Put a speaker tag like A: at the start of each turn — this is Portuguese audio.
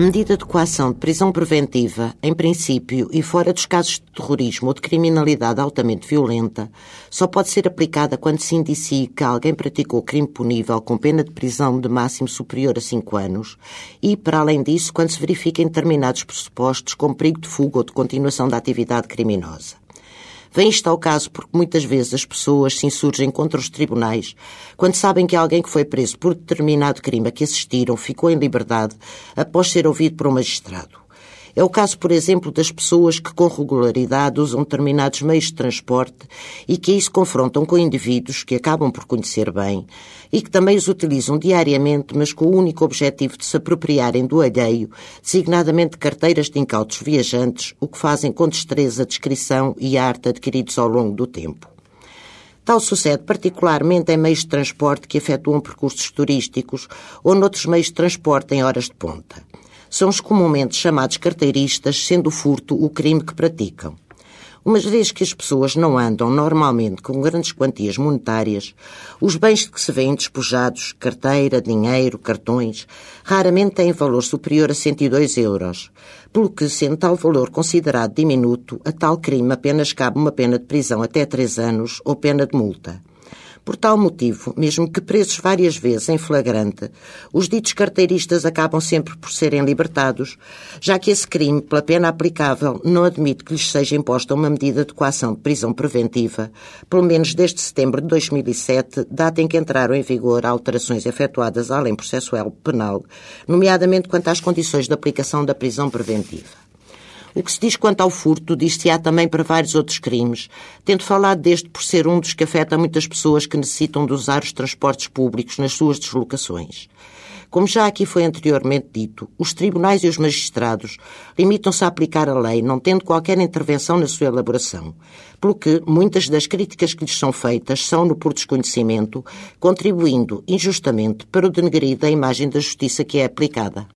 A: A medida de coação de prisão preventiva, em princípio e fora dos casos de terrorismo ou de criminalidade altamente violenta, só pode ser aplicada quando se indicie que alguém praticou crime punível com pena de prisão de máximo superior a 5 anos e, para além disso, quando se verifiquem determinados pressupostos como perigo de fuga ou de continuação da atividade criminosa. Vem isto ao caso porque muitas vezes as pessoas se insurgem contra os tribunais quando sabem que alguém que foi preso por determinado crime a que assistiram ficou em liberdade após ser ouvido por um magistrado. É o caso, por exemplo, das pessoas que com regularidade usam determinados meios de transporte e que aí se confrontam com indivíduos que acabam por conhecer bem e que também os utilizam diariamente, mas com o único objetivo de se apropriarem do alheio, designadamente carteiras de incautos viajantes, o que fazem com destreza, descrição e arte adquiridos ao longo do tempo. Tal sucede particularmente em meios de transporte que efetuam percursos turísticos ou noutros meios de transporte em horas de ponta são os comumente chamados carteiristas, sendo o furto o crime que praticam. Uma vez que as pessoas não andam normalmente com grandes quantias monetárias, os bens de que se vêem despojados, carteira, dinheiro, cartões, raramente têm valor superior a 102 euros, pelo que, sendo tal valor considerado diminuto, a tal crime apenas cabe uma pena de prisão até três anos ou pena de multa. Por tal motivo, mesmo que presos várias vezes em flagrante, os ditos carteiristas acabam sempre por serem libertados, já que esse crime, pela pena aplicável, não admite que lhes seja imposta uma medida de coação de prisão preventiva, pelo menos desde setembro de 2007, data em que entraram em vigor alterações efetuadas lei processual penal, nomeadamente quanto às condições de aplicação da prisão preventiva. O que se diz quanto ao furto diz-se-á também para vários outros crimes, tendo falado deste por ser um dos que afeta muitas pessoas que necessitam de usar os transportes públicos nas suas deslocações. Como já aqui foi anteriormente dito, os tribunais e os magistrados limitam-se a aplicar a lei, não tendo qualquer intervenção na sua elaboração, pelo que muitas das críticas que lhes são feitas são no por desconhecimento, contribuindo injustamente para o denegrir da imagem da justiça que é aplicada.